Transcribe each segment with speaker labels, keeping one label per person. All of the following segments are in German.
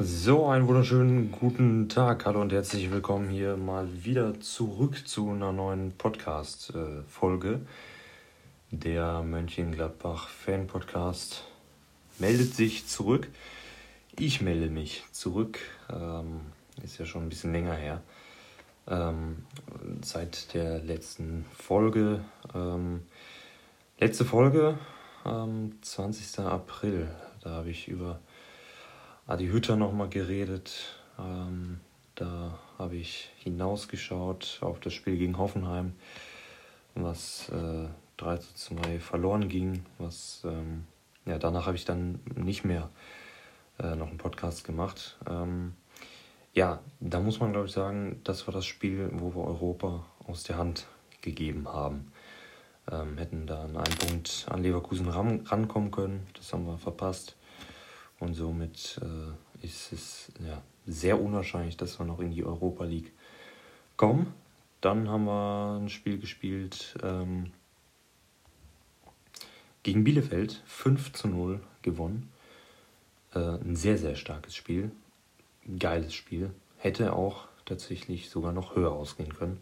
Speaker 1: So, einen wunderschönen guten Tag. Hallo und herzlich willkommen hier mal wieder zurück zu einer neuen Podcast-Folge. Der Mönchengladbach Fan Podcast meldet sich zurück. Ich melde mich zurück. Ähm, ist ja schon ein bisschen länger her. Ähm, seit der letzten Folge. Ähm, letzte Folge, 20. April. Da habe ich über Adi Hütter nochmal geredet. Ähm, da habe ich hinausgeschaut auf das Spiel gegen Hoffenheim, was äh, 3 zu 2 verloren ging. Was, ähm, ja, danach habe ich dann nicht mehr äh, noch einen Podcast gemacht. Ähm, ja, da muss man, glaube ich, sagen, das war das Spiel, wo wir Europa aus der Hand gegeben haben. Ähm, hätten da an einen Punkt an Leverkusen ran, rankommen können. Das haben wir verpasst. Und somit äh, ist es ja, sehr unwahrscheinlich, dass wir noch in die Europa League kommen. Dann haben wir ein Spiel gespielt ähm, gegen Bielefeld, 5 zu 0 gewonnen. Äh, ein sehr, sehr starkes Spiel. Geiles Spiel. Hätte auch tatsächlich sogar noch höher ausgehen können.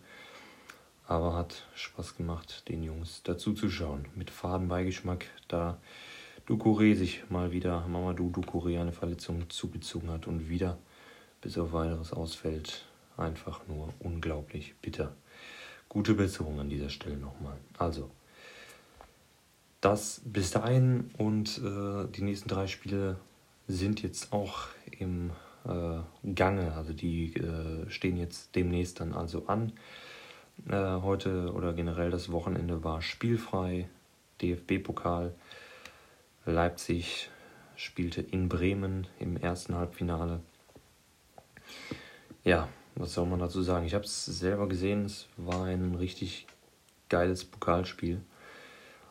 Speaker 1: Aber hat Spaß gemacht, den Jungs dazu zu schauen. Mit Fadenbeigeschmack, da Ducouré sich mal wieder, Mamadou Ducouré eine Verletzung zugezogen hat und wieder bis auf weiteres ausfällt. Einfach nur unglaublich bitter. Gute Besserung an dieser Stelle nochmal. Also, das bis dahin und äh, die nächsten drei Spiele sind jetzt auch im äh, Gange. Also die äh, stehen jetzt demnächst dann also an. Äh, heute oder generell das Wochenende war spielfrei. DFB-Pokal Leipzig spielte in Bremen im ersten Halbfinale. Ja, was soll man dazu sagen? Ich habe es selber gesehen, es war ein richtig geiles Pokalspiel.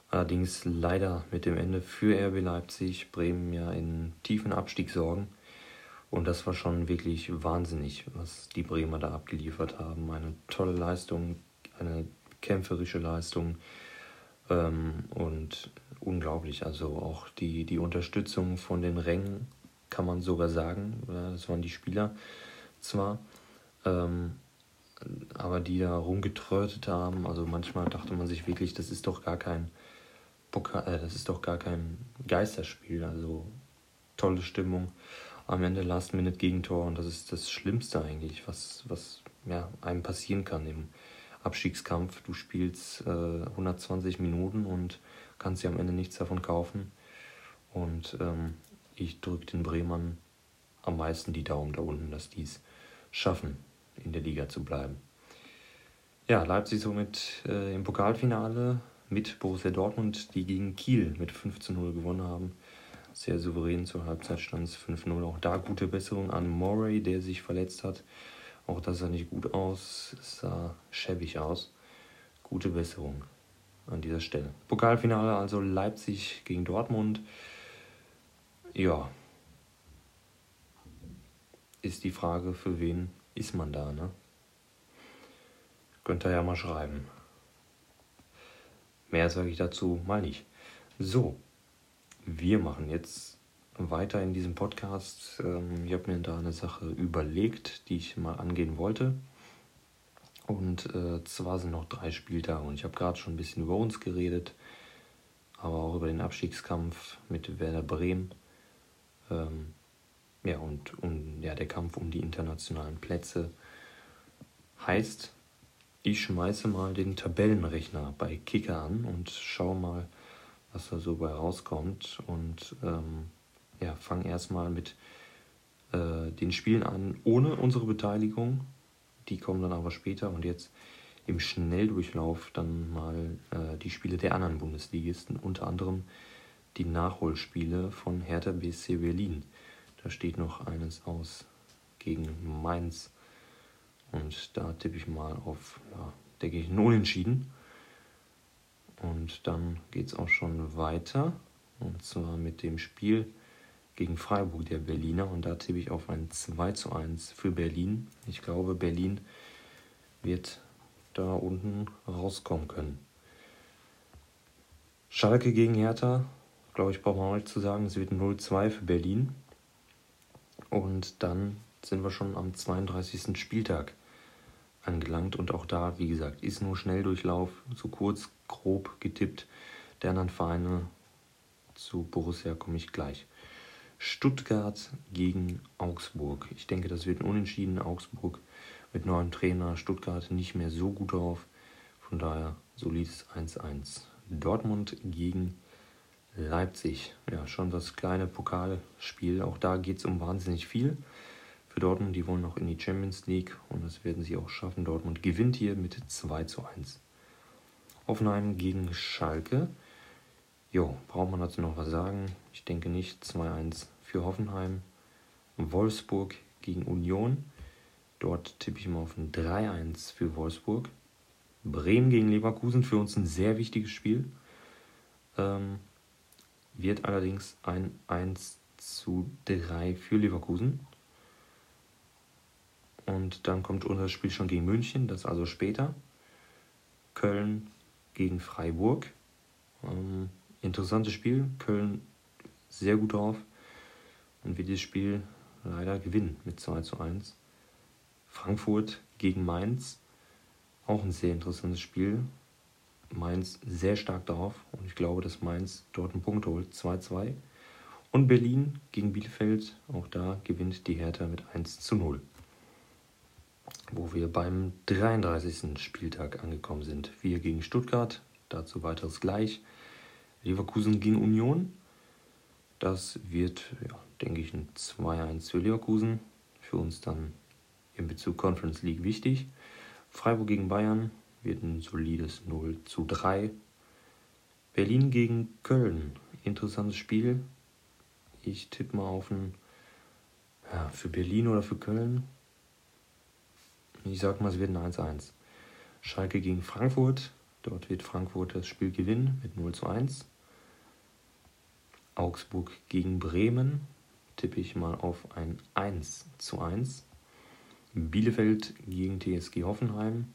Speaker 1: Allerdings leider mit dem Ende für RB Leipzig, Bremen ja in tiefen Abstiegssorgen. Und das war schon wirklich wahnsinnig, was die Bremer da abgeliefert haben. Eine tolle Leistung, eine kämpferische Leistung. Ähm, und unglaublich. Also auch die, die Unterstützung von den Rängen kann man sogar sagen. Das waren die Spieler zwar, ähm, aber die da rumgetrötet haben. Also manchmal dachte man sich wirklich, das ist doch gar kein Pokal, äh, das ist doch gar kein Geisterspiel. Also tolle Stimmung. Am Ende Last Minute Gegentor und das ist das Schlimmste eigentlich, was, was ja, einem passieren kann im Abstiegskampf. Du spielst äh, 120 Minuten und kannst dir am Ende nichts davon kaufen. Und ähm, ich drücke den Bremern am meisten die Daumen da unten, dass die es schaffen, in der Liga zu bleiben. Ja, Leipzig somit äh, im Pokalfinale mit Borussia Dortmund, die gegen Kiel mit 15 0 gewonnen haben. Sehr souverän zur Halbzeit stand es 5-0. Auch da gute Besserung an Morey, der sich verletzt hat. Auch das sah nicht gut aus, es sah schäbig aus. Gute Besserung an dieser Stelle. Pokalfinale also Leipzig gegen Dortmund. Ja. Ist die Frage, für wen ist man da, ne? Könnt ihr ja mal schreiben. Mehr sage ich dazu mal nicht. So, wir machen jetzt weiter in diesem Podcast. Ähm, ich habe mir da eine Sache überlegt, die ich mal angehen wollte. Und äh, zwar sind noch drei Spieltage und ich habe gerade schon ein bisschen über uns geredet, aber auch über den Abstiegskampf mit Werder Bremen. Ähm, ja, und um, ja, der Kampf um die internationalen Plätze heißt, ich schmeiße mal den Tabellenrechner bei Kicker an und schaue mal, was da so bei rauskommt. Und ähm, ja, fange erstmal mit äh, den Spielen an ohne unsere Beteiligung die kommen dann aber später und jetzt im Schnelldurchlauf dann mal äh, die Spiele der anderen Bundesligisten, unter anderem die Nachholspiele von Hertha BSC Berlin. Da steht noch eines aus gegen Mainz und da tippe ich mal auf, ja, denke ich, ein Unentschieden. Und dann geht es auch schon weiter und zwar mit dem Spiel gegen Freiburg, der Berliner. Und da tippe ich auf ein 2 zu 1 für Berlin. Ich glaube, Berlin wird da unten rauskommen können. Schalke gegen Hertha, glaube ich, braucht man auch nicht zu sagen, es wird 0-2 für Berlin. Und dann sind wir schon am 32. Spieltag angelangt. Und auch da, wie gesagt, ist nur Schnelldurchlauf, so kurz, grob getippt. Der anderen Vereine zu Borussia komme ich gleich. Stuttgart gegen Augsburg. Ich denke, das wird ein Unentschieden. Augsburg mit neuem Trainer, Stuttgart nicht mehr so gut drauf. Von daher solides 1-1. Dortmund gegen Leipzig. Ja, schon das kleine Pokalspiel. Auch da geht es um wahnsinnig viel. Für Dortmund, die wollen noch in die Champions League und das werden sie auch schaffen. Dortmund gewinnt hier mit 2 zu 1. Hoffenheim gegen Schalke. Jo, braucht man dazu noch was sagen? Ich denke nicht. 2-1 für Hoffenheim. Wolfsburg gegen Union. Dort tippe ich mal auf ein 3-1 für Wolfsburg. Bremen gegen Leverkusen für uns ein sehr wichtiges Spiel. Ähm, wird allerdings ein 1 zu 3 für Leverkusen. Und dann kommt unser Spiel schon gegen München, das also später. Köln gegen Freiburg. Ähm, interessantes Spiel. Köln sehr gut drauf und wird dieses Spiel leider gewinnen mit 2 zu 1. Frankfurt gegen Mainz. Auch ein sehr interessantes Spiel. Mainz sehr stark darauf und ich glaube, dass Mainz dort einen Punkt holt. 2-2. Und Berlin gegen Bielefeld. Auch da gewinnt die Hertha mit 1 zu 0. Wo wir beim 33. Spieltag angekommen sind. Wir gegen Stuttgart. Dazu weiteres gleich. Leverkusen gegen Union. Das wird, ja, denke ich, ein 2-1 für Leverkusen. Für uns dann in Bezug Conference League wichtig. Freiburg gegen Bayern wird ein solides 0 zu 3. Berlin gegen Köln. Interessantes Spiel. Ich tippe mal auf ein ja, für Berlin oder für Köln. Ich sag mal, es wird ein 1-1. Schalke gegen Frankfurt. Dort wird Frankfurt das Spiel gewinnen mit 0 zu 1. Augsburg gegen Bremen. Tippe ich mal auf ein 1 zu 1. Bielefeld gegen TSG Hoffenheim.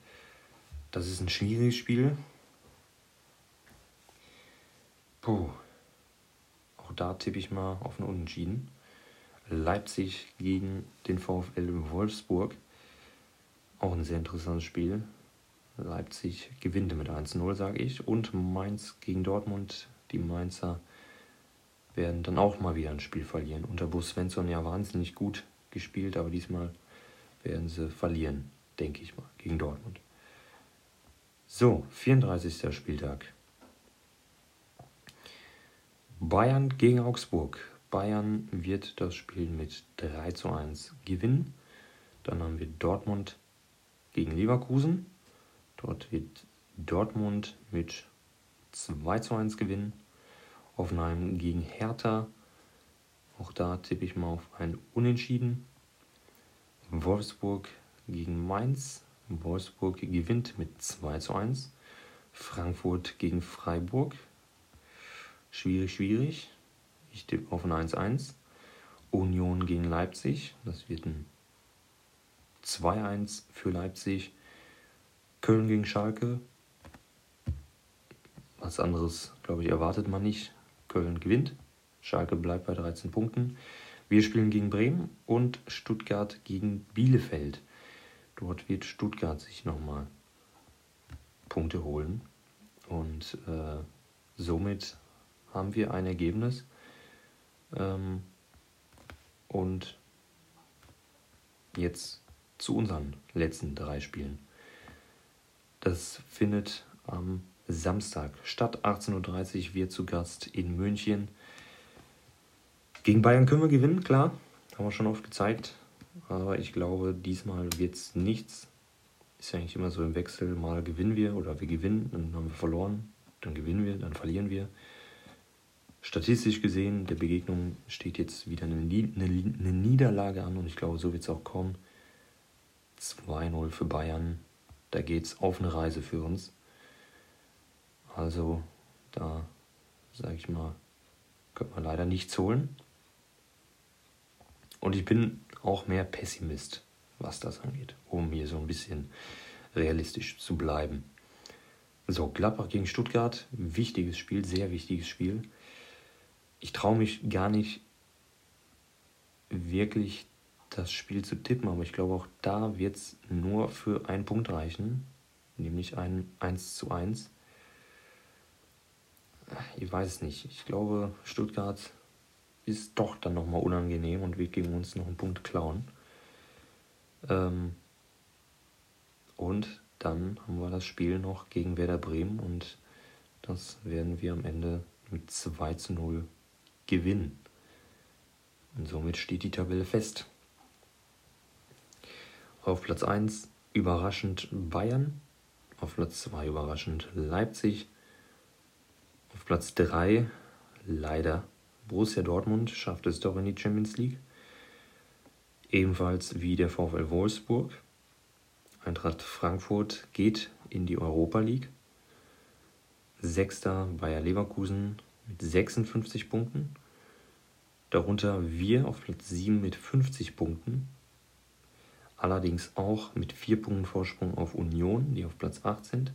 Speaker 1: Das ist ein schwieriges Spiel. Puh. Auch da tippe ich mal auf einen Unentschieden. Leipzig gegen den VfL Wolfsburg. Auch ein sehr interessantes Spiel. Leipzig gewinnt mit 1-0, sage ich. Und Mainz gegen Dortmund. Die Mainzer werden dann auch mal wieder ein Spiel verlieren. Unter Bus Svensson ja wahnsinnig gut gespielt, aber diesmal werden sie verlieren, denke ich mal, gegen Dortmund. So, 34. Spieltag. Bayern gegen Augsburg. Bayern wird das Spiel mit 3 zu 1 gewinnen. Dann haben wir Dortmund gegen Leverkusen. Dort wird Dortmund mit 2 zu 1 gewinnen. Hoffenheim gegen Hertha. Auch da tippe ich mal auf ein Unentschieden. Wolfsburg gegen Mainz. Wolfsburg gewinnt mit 2 zu 1. Frankfurt gegen Freiburg. Schwierig, schwierig. Ich tippe auf ein 1-1. Union gegen Leipzig. Das wird ein 2-1 für Leipzig. Köln gegen Schalke. Was anderes, glaube ich, erwartet man nicht. Köln gewinnt. Schalke bleibt bei 13 Punkten. Wir spielen gegen Bremen und Stuttgart gegen Bielefeld. Dort wird Stuttgart sich nochmal Punkte holen. Und äh, somit haben wir ein Ergebnis. Ähm, und jetzt zu unseren letzten drei Spielen. Das findet am Samstag statt. 18.30 Uhr wir zu Gast in München. Gegen Bayern können wir gewinnen, klar. Haben wir schon oft gezeigt. Aber ich glaube, diesmal wird es nichts. Ist ja eigentlich immer so im Wechsel. Mal gewinnen wir oder wir gewinnen, dann haben wir verloren. Dann gewinnen wir, dann verlieren wir. Statistisch gesehen, der Begegnung steht jetzt wieder eine, eine, eine Niederlage an und ich glaube, so wird es auch kommen. 2-0 für Bayern. Da geht es auf eine Reise für uns. Also, da sage ich mal, könnte man leider nichts holen. Und ich bin auch mehr Pessimist, was das angeht, um hier so ein bisschen realistisch zu bleiben. So, Gladbach gegen Stuttgart, wichtiges Spiel, sehr wichtiges Spiel. Ich traue mich gar nicht wirklich das Spiel zu tippen, aber ich glaube auch da wird es nur für einen Punkt reichen, nämlich ein 1 zu 1. Ich weiß es nicht. Ich glaube, Stuttgart ist doch dann nochmal unangenehm und wird gegen uns noch einen Punkt klauen. Ähm und dann haben wir das Spiel noch gegen Werder Bremen und das werden wir am Ende mit 2 zu 0 gewinnen. Und somit steht die Tabelle fest. Auf Platz 1 überraschend Bayern. Auf Platz 2 überraschend Leipzig. Auf Platz 3 leider Borussia Dortmund schafft es doch in die Champions League. Ebenfalls wie der VfL Wolfsburg. Eintracht Frankfurt geht in die Europa League. Sechster Bayer Leverkusen mit 56 Punkten. Darunter wir auf Platz 7 mit 50 Punkten. Allerdings auch mit 4 Punkten Vorsprung auf Union, die auf Platz 8 sind.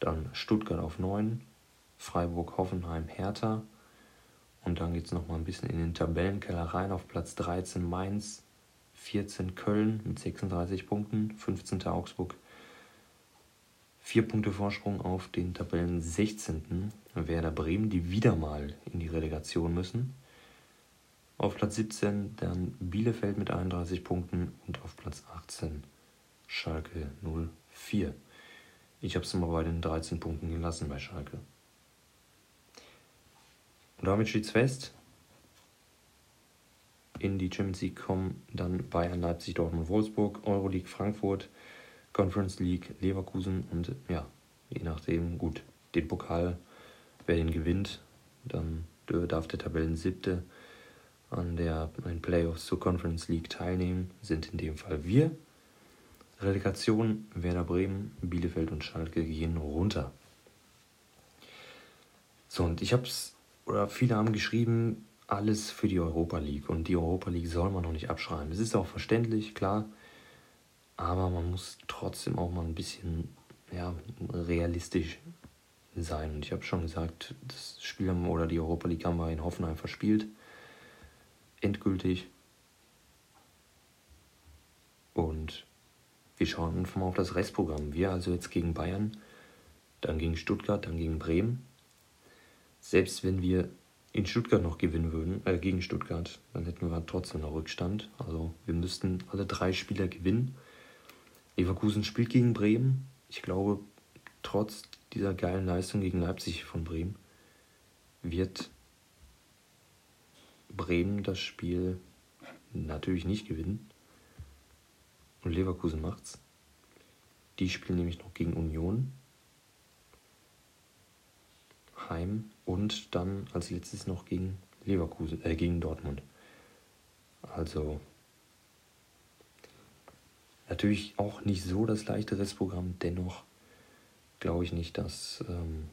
Speaker 1: Dann Stuttgart auf 9, Freiburg, Hoffenheim, Hertha. Und dann geht es nochmal ein bisschen in den Tabellenkeller rein. Auf Platz 13 Mainz, 14 Köln mit 36 Punkten, 15. Augsburg. 4 Punkte Vorsprung auf den Tabellen 16. Werder Bremen, die wieder mal in die Relegation müssen. Auf Platz 17 dann Bielefeld mit 31 Punkten und auf Platz 18 Schalke 04. Ich habe es mal bei den 13 Punkten gelassen bei Schalke. Und damit steht es fest. In die Champions League kommen dann Bayern, Leipzig, Dortmund, Wolfsburg, Euroleague, Frankfurt, Conference League, Leverkusen und ja, je nachdem, gut, den Pokal, wer den gewinnt, dann darf der Tabellen siebte an der, den Playoffs zur Conference League teilnehmen, sind in dem Fall wir. Relegation Werder Bremen, Bielefeld und Schalke gehen runter. So, und ich habe es, oder viele haben geschrieben, alles für die Europa League. Und die Europa League soll man noch nicht abschreiben. Es ist auch verständlich, klar. Aber man muss trotzdem auch mal ein bisschen ja, realistisch sein. Und ich habe schon gesagt, das Spiel oder die Europa League haben wir in Hoffenheim verspielt endgültig. Und wir schauen einfach mal auf das Restprogramm. Wir also jetzt gegen Bayern, dann gegen Stuttgart, dann gegen Bremen. Selbst wenn wir in Stuttgart noch gewinnen würden, äh, gegen Stuttgart, dann hätten wir trotzdem noch Rückstand. Also wir müssten alle drei Spieler gewinnen. Leverkusen spielt gegen Bremen. Ich glaube, trotz dieser geilen Leistung gegen Leipzig von Bremen wird Bremen das Spiel natürlich nicht gewinnen. Und Leverkusen macht's. Die spielen nämlich noch gegen Union. Heim und dann als letztes noch gegen Leverkusen, äh, gegen Dortmund. Also natürlich auch nicht so das leichte Restprogramm, dennoch glaube ich nicht, dass ähm,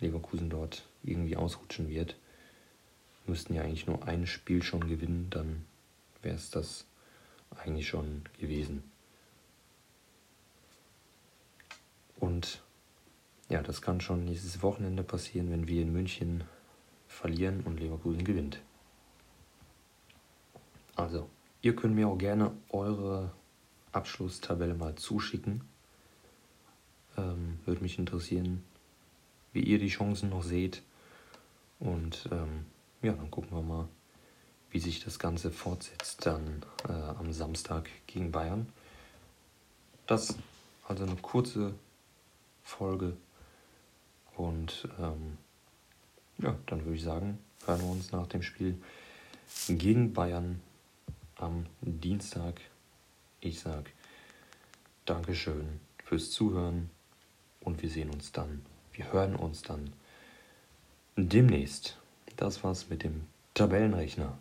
Speaker 1: Leverkusen dort irgendwie ausrutschen wird müssten ja eigentlich nur ein Spiel schon gewinnen, dann wäre es das eigentlich schon gewesen. Und ja, das kann schon nächstes Wochenende passieren, wenn wir in München verlieren und Leverkusen gewinnt. Also, ihr könnt mir auch gerne eure Abschlusstabelle mal zuschicken. Ähm, Würde mich interessieren, wie ihr die Chancen noch seht. Und ähm, ja, dann gucken wir mal, wie sich das Ganze fortsetzt dann äh, am Samstag gegen Bayern. Das also eine kurze Folge und ähm, ja, dann würde ich sagen, hören wir uns nach dem Spiel gegen Bayern am Dienstag. Ich sage Dankeschön fürs Zuhören und wir sehen uns dann, wir hören uns dann demnächst. Das war's mit dem Tabellenrechner.